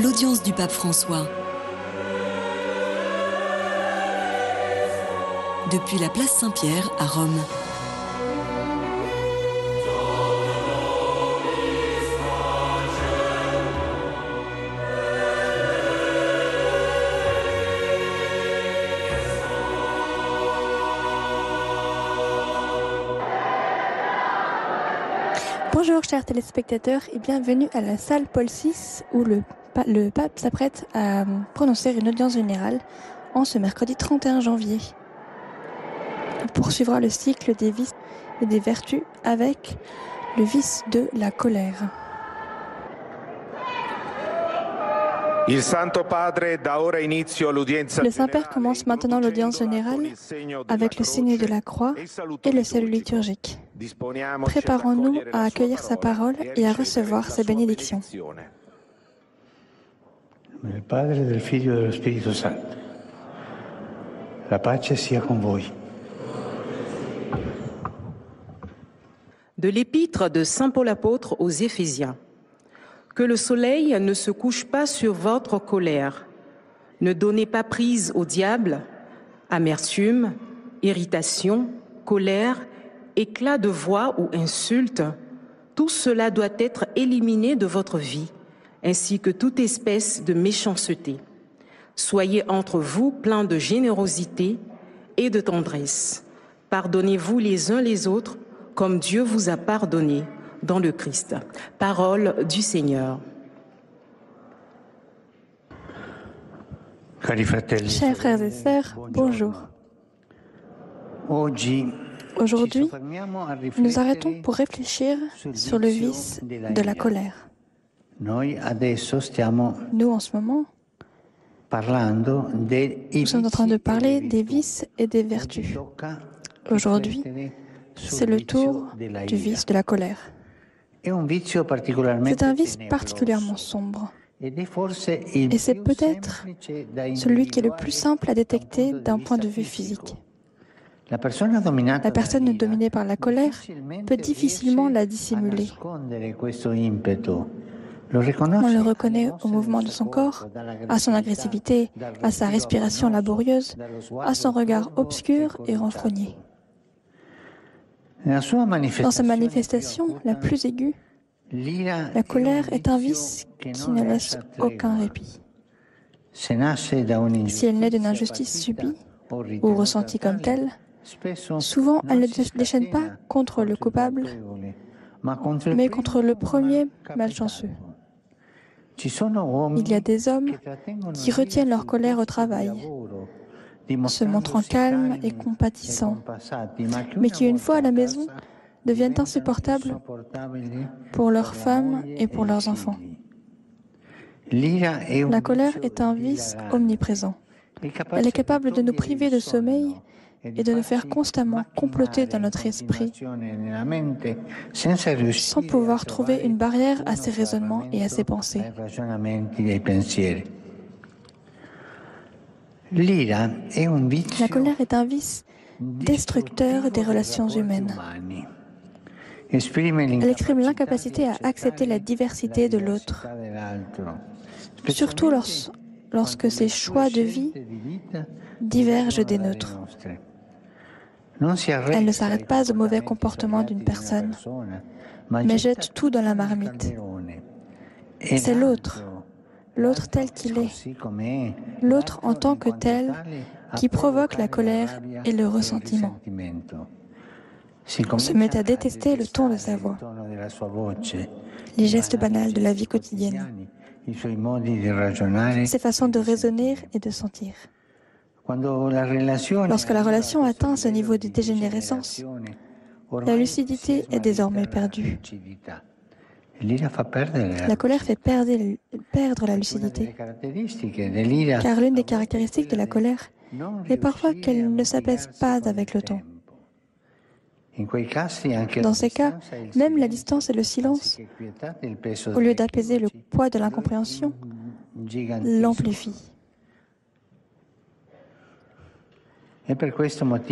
l'audience du pape François. Depuis la place Saint-Pierre à Rome. Bonjour chers téléspectateurs et bienvenue à la salle Paul VI où le, le pape s'apprête à prononcer une audience générale en ce mercredi 31 janvier. Il poursuivra le cycle des vices et des vertus avec le vice de la colère. Le Saint-Père commence maintenant l'audience générale avec le signe de la croix et le salut liturgique. Préparons-nous à accueillir sa parole et à recevoir sa bénédiction. Padre, del Figlio e dello Spirito Santo. La pace sia con voi. De l'épître de Saint Paul apôtre aux Éphésiens. Que le soleil ne se couche pas sur votre colère. Ne donnez pas prise au diable, amertume, irritation, colère, éclat de voix ou insulte. Tout cela doit être éliminé de votre vie, ainsi que toute espèce de méchanceté. Soyez entre vous pleins de générosité et de tendresse. Pardonnez-vous les uns les autres comme Dieu vous a pardonné dans le Christ. Parole du Seigneur. Chers frères et sœurs, bonjour. Aujourd'hui, nous arrêtons pour réfléchir sur le vice de la colère. Nous, en ce moment, nous sommes en train de parler des vices et des vertus. Aujourd'hui, c'est le tour du vice de la colère. C'est un vice particulièrement sombre. Et c'est peut-être celui qui est le plus simple à détecter d'un point de vue physique. La personne dominée par la colère peut difficilement la dissimuler. On le reconnaît au mouvement de son corps, à son agressivité, à sa respiration laborieuse, à son regard obscur et renfrogné. Dans sa manifestation la plus aiguë, la colère est un vice qui ne laisse aucun répit. Si elle naît d'une injustice subie ou ressentie comme telle, souvent elle ne déchaîne pas contre le coupable, mais contre le premier malchanceux. Il y a des hommes qui retiennent leur colère au travail, se montrant calmes et compatissants, mais qui, une fois à la maison, deviennent insupportables pour leurs femmes et pour leurs enfants. La colère est un vice omniprésent. Elle est capable de nous priver de sommeil et de nous faire constamment comploter dans notre esprit sans pouvoir trouver une barrière à ses raisonnements et à ses pensées. La colère est un vice destructeur des relations humaines. Elle exprime l'incapacité à accepter la diversité de l'autre, surtout lorsque ses choix de vie divergent des nôtres. Elle ne s'arrête pas au mauvais comportement d'une personne, mais jette tout dans la marmite. C'est l'autre, l'autre tel qu'il est, l'autre en tant que tel qui provoque la colère et le ressentiment. On se met à détester le ton de sa voix, les gestes banals de la vie quotidienne, ses façons de raisonner et de sentir. Lorsque la relation atteint ce niveau de dégénérescence, la lucidité est désormais perdue. La colère fait perdre, perdre la lucidité, car l'une des caractéristiques de la colère est parfois qu'elle ne s'apaise pas avec le temps. Dans ces cas, même la distance et le silence, au lieu d'apaiser le poids de l'incompréhension, l'amplifient.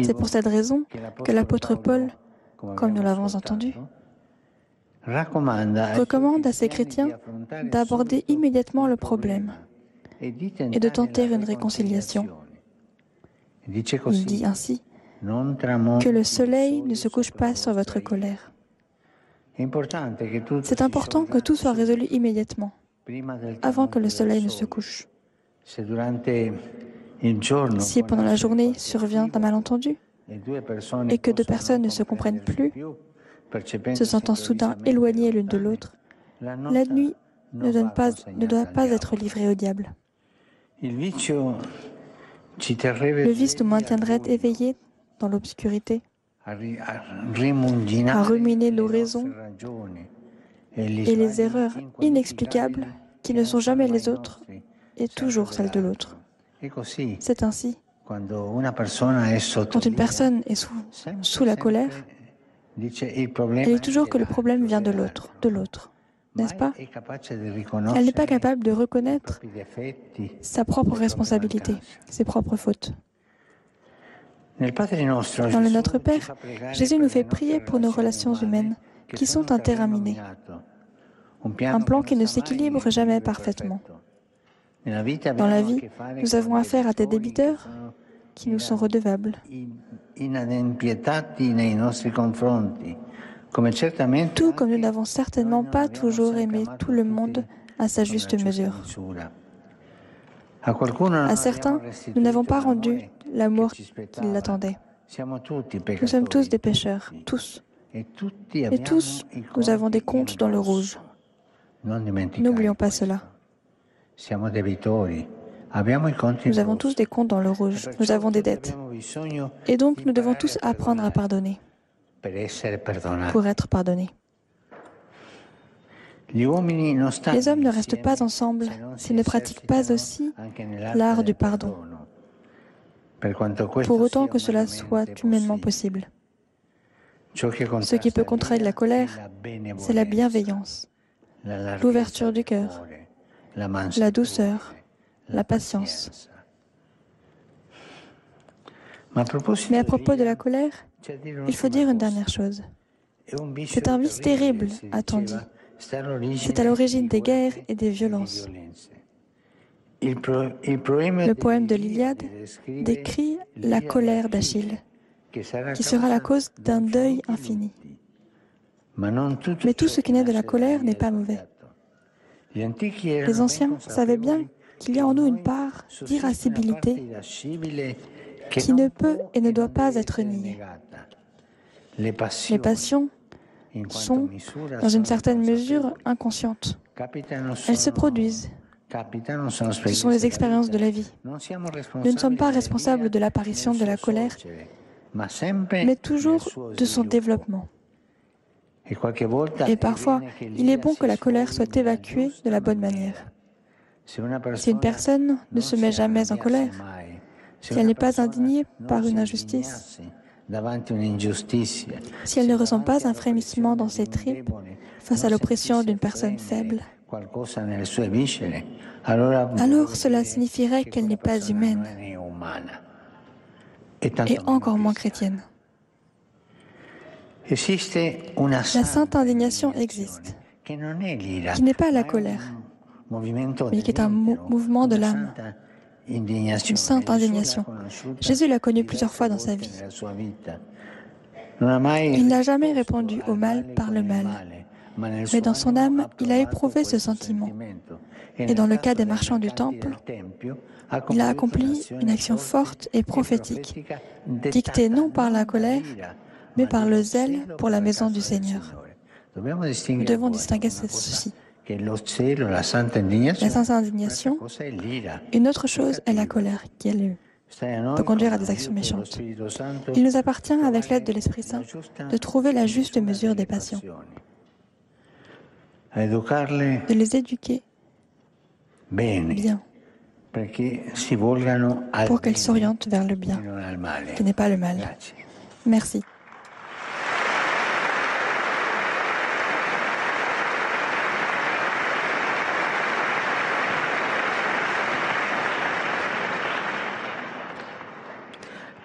C'est pour cette raison que l'apôtre Paul, comme nous l'avons entendu, recommande à ces chrétiens d'aborder immédiatement le problème et de tenter une réconciliation. Il dit ainsi que le soleil ne se couche pas sur votre colère. C'est important que tout soit résolu immédiatement, avant que le soleil ne se couche. Si pendant la journée survient un malentendu et que deux personnes ne se comprennent plus, se sentant soudain éloignées l'une de l'autre, la nuit ne, ne doit pas être livrée au diable. Le vice nous maintiendrait éveillés dans l'obscurité, à ruminer nos raisons et les erreurs inexplicables qui ne sont jamais les autres et toujours celles de l'autre. C'est ainsi. Quand une personne est sous, sous la colère, elle dit toujours que le problème vient de l'autre, de l'autre, n'est-ce pas? Elle n'est pas capable de reconnaître sa propre responsabilité, ses propres fautes. Dans le Notre Père, Jésus nous fait prier pour nos relations humaines qui sont interaminées, un plan qui ne s'équilibre jamais parfaitement. Dans la vie, nous avons affaire à des débiteurs qui nous sont redevables. Tout comme nous n'avons certainement pas toujours aimé tout le monde à sa juste mesure. À certains, nous n'avons pas rendu l'amour qu'ils l'attendaient. Nous sommes tous des pécheurs, tous. Et tous, nous avons des comptes dans le rouge. N'oublions pas cela. Nous avons tous des comptes dans le rouge. Nous avons des dettes. Et donc, nous devons tous apprendre à pardonner. Pour être pardonnés. Les hommes ne restent pas ensemble s'ils ne pratiquent pas aussi l'art du pardon, pour autant que cela soit humainement possible. Ce qui peut contraindre la colère, c'est la bienveillance, l'ouverture du cœur, la douceur, la patience. Mais à propos de la colère, il faut dire une dernière chose. C'est un vice terrible, a-t-on dit. C'est à l'origine des guerres et des violences. Le poème de l'Iliade décrit la colère d'Achille, qui sera la cause d'un deuil infini. Mais tout ce qui naît de la colère n'est pas mauvais. Les anciens savaient bien qu'il y a en nous une part d'irascibilité qui ne peut et ne doit pas être niée. Les passions sont, dans une certaine mesure, inconscientes. Elles se produisent. Ce sont les expériences de la vie. Nous ne sommes pas responsables de l'apparition de la colère, mais toujours de son développement. Et parfois, il est bon que la colère soit évacuée de la bonne manière. Si une personne ne se met jamais en colère, si elle n'est pas indignée par une injustice, si elle ne ressent pas un frémissement dans ses tripes face à l'oppression d'une personne faible, alors cela signifierait qu'elle n'est pas humaine et encore moins chrétienne. La sainte indignation existe, qui n'est pas la colère, mais qui est un mouvement de l'âme, une sainte indignation. Jésus l'a connue plusieurs fois dans sa vie. Il n'a jamais répondu au mal par le mal, mais dans son âme, il a éprouvé ce sentiment. Et dans le cas des marchands du temple, il a accompli une action forte et prophétique, dictée non par la colère, par le zèle pour la maison du Seigneur. Nous devons distinguer ceci. La sainte indignation, une autre chose est la colère, qui elle, peut conduire à des actions méchantes. Il nous appartient, avec l'aide de l'Esprit Saint, de trouver la juste mesure des passions, de les éduquer bien, pour qu'elles s'orientent vers le bien, qui n'est pas le mal. Merci.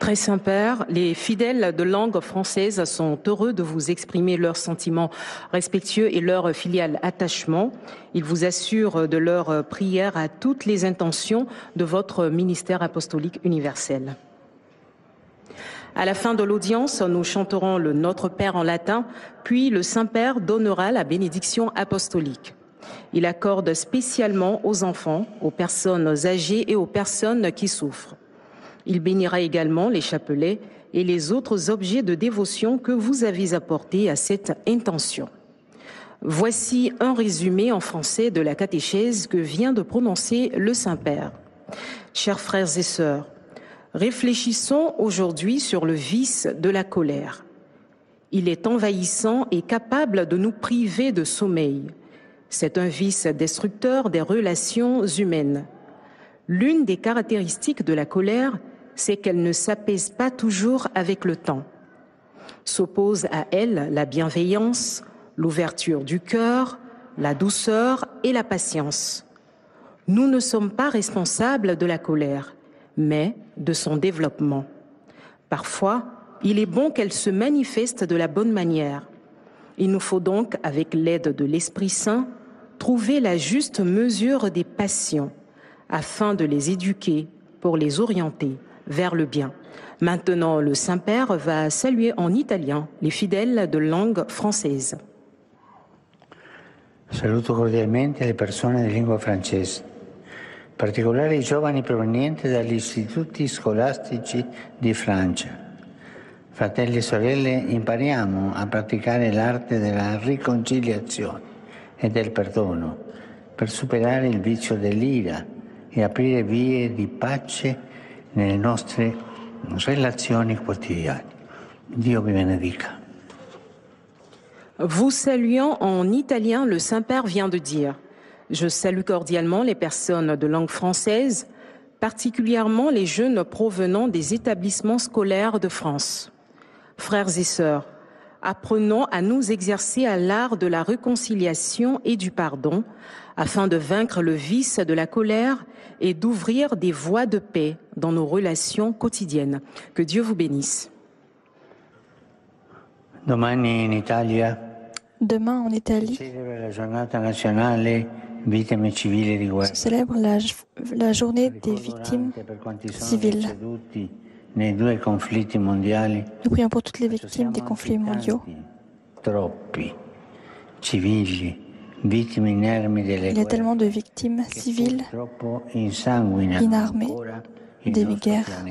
Très Saint-Père, les fidèles de langue française sont heureux de vous exprimer leurs sentiments respectueux et leur filial attachement. Ils vous assurent de leur prière à toutes les intentions de votre ministère apostolique universel. À la fin de l'audience, nous chanterons le Notre Père en latin, puis le Saint-Père donnera la bénédiction apostolique. Il accorde spécialement aux enfants, aux personnes âgées et aux personnes qui souffrent. Il bénira également les chapelets et les autres objets de dévotion que vous avez apportés à cette intention. Voici un résumé en français de la catéchèse que vient de prononcer le Saint-Père. Chers frères et sœurs, réfléchissons aujourd'hui sur le vice de la colère. Il est envahissant et capable de nous priver de sommeil. C'est un vice destructeur des relations humaines. L'une des caractéristiques de la colère c'est qu'elle ne s'apaise pas toujours avec le temps. S'oppose à elle la bienveillance, l'ouverture du cœur, la douceur et la patience. Nous ne sommes pas responsables de la colère, mais de son développement. Parfois, il est bon qu'elle se manifeste de la bonne manière. Il nous faut donc, avec l'aide de l'Esprit Saint, trouver la juste mesure des passions afin de les éduquer pour les orienter vers le bien. Maintenant, le Saint-Père va saluer en italien les fidèles de langue française. Saluto cordialmente le persone di lingua francese, in particolare i giovani provenienti dagli istituti scolastici di Francia. Fratelli e sorelle, impariamo a praticare l'arte della riconciliazione e del perdono per superare il vizio dell'ira e aprire vie di pace nelle nostre relazioni quotidiane. Vous saluant en italien, le Saint-Père vient de dire Je salue cordialement les personnes de langue française, particulièrement les jeunes provenant des établissements scolaires de France. Frères et sœurs, apprenons à nous exercer à l'art de la réconciliation et du pardon, afin de vaincre le vice de la colère et d'ouvrir des voies de paix dans nos relations quotidiennes. Que Dieu vous bénisse. Demain en Italie, se célèbre la, la journée des victimes civiles. Nous prions pour toutes les victimes des conflits mondiaux. Il y a tellement de victimes civiles, inarmées, des guerres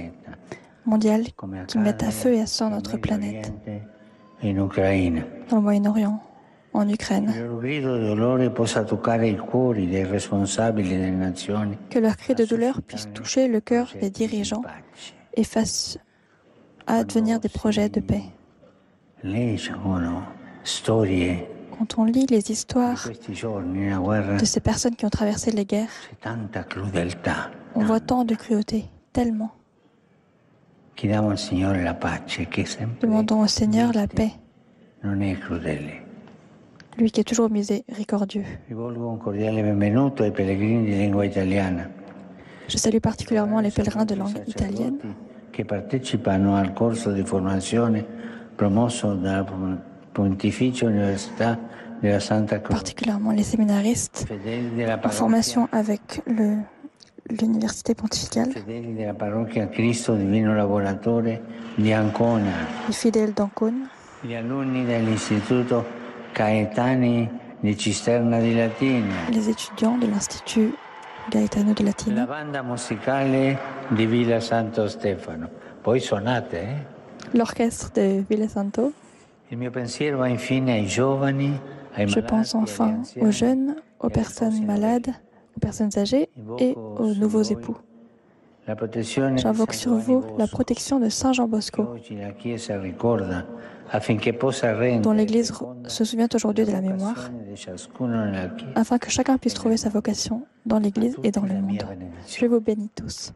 mondiales qui mettent à feu et à sang notre planète, dans le Moyen-Orient, en Ukraine. Que leur cri de douleur puisse toucher le cœur des dirigeants et fasse advenir des projets de paix. Quand on lit les histoires de ces personnes qui ont traversé les guerres, on voit tant de cruauté, tellement. Demandons au Seigneur la paix, lui qui est toujours miséricordieux. Je salue particulièrement les pèlerins de langue italienne qui partecipano al corso di formazione promosso dalla Pontificia Università della Santa Croce. Particulièrement les séminaristes en formation avec l'université pontificale. Les fidèles d'Ancona. Gli alunni dell'Istituto Caetani di Cisterna di Latina. Les étudiants de l'Institut Gaetano di Latina. La banda musicale di Villa Santo Stefano. Poi suonate, eh? L'orchestre de Villa Santo. Il mio pensiero va infine ai giovani, ai Je pense enfin aux jeunes, aux personnes malades, aux personnes âgées et aux nouveaux époux. J'invoque sur vous la protection de Saint Jean Bosco, dont l'Église se souvient aujourd'hui de la mémoire, afin que chacun puisse trouver sa vocation dans l'Église et dans le monde. Je vous bénis tous.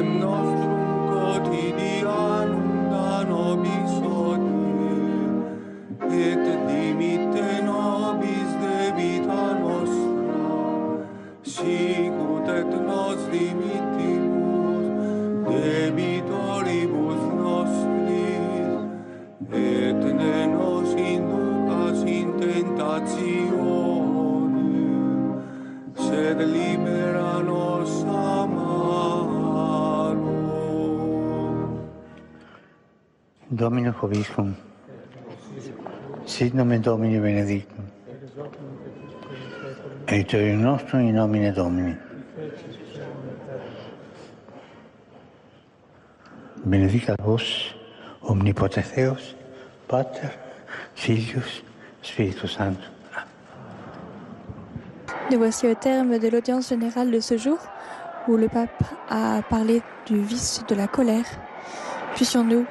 hymnal. Domino Hoviscum, sit nomen Domini benedictum, aiutorium nostrum in nomine Domini. Benedicat vos, omnipotens Deus, Pater, Filius, Spiritus Sanctus. Nous voici au terme de l'audience générale de ce jour où le pape a parlé du vice de la colère. Puissions-nous,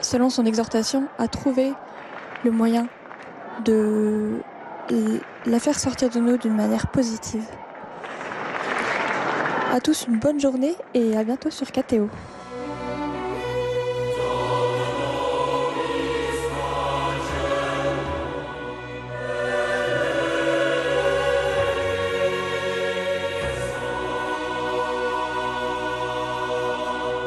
selon son exhortation, à trouver le moyen de la faire sortir de nous d'une manière positive. À tous une bonne journée et à bientôt sur KTO.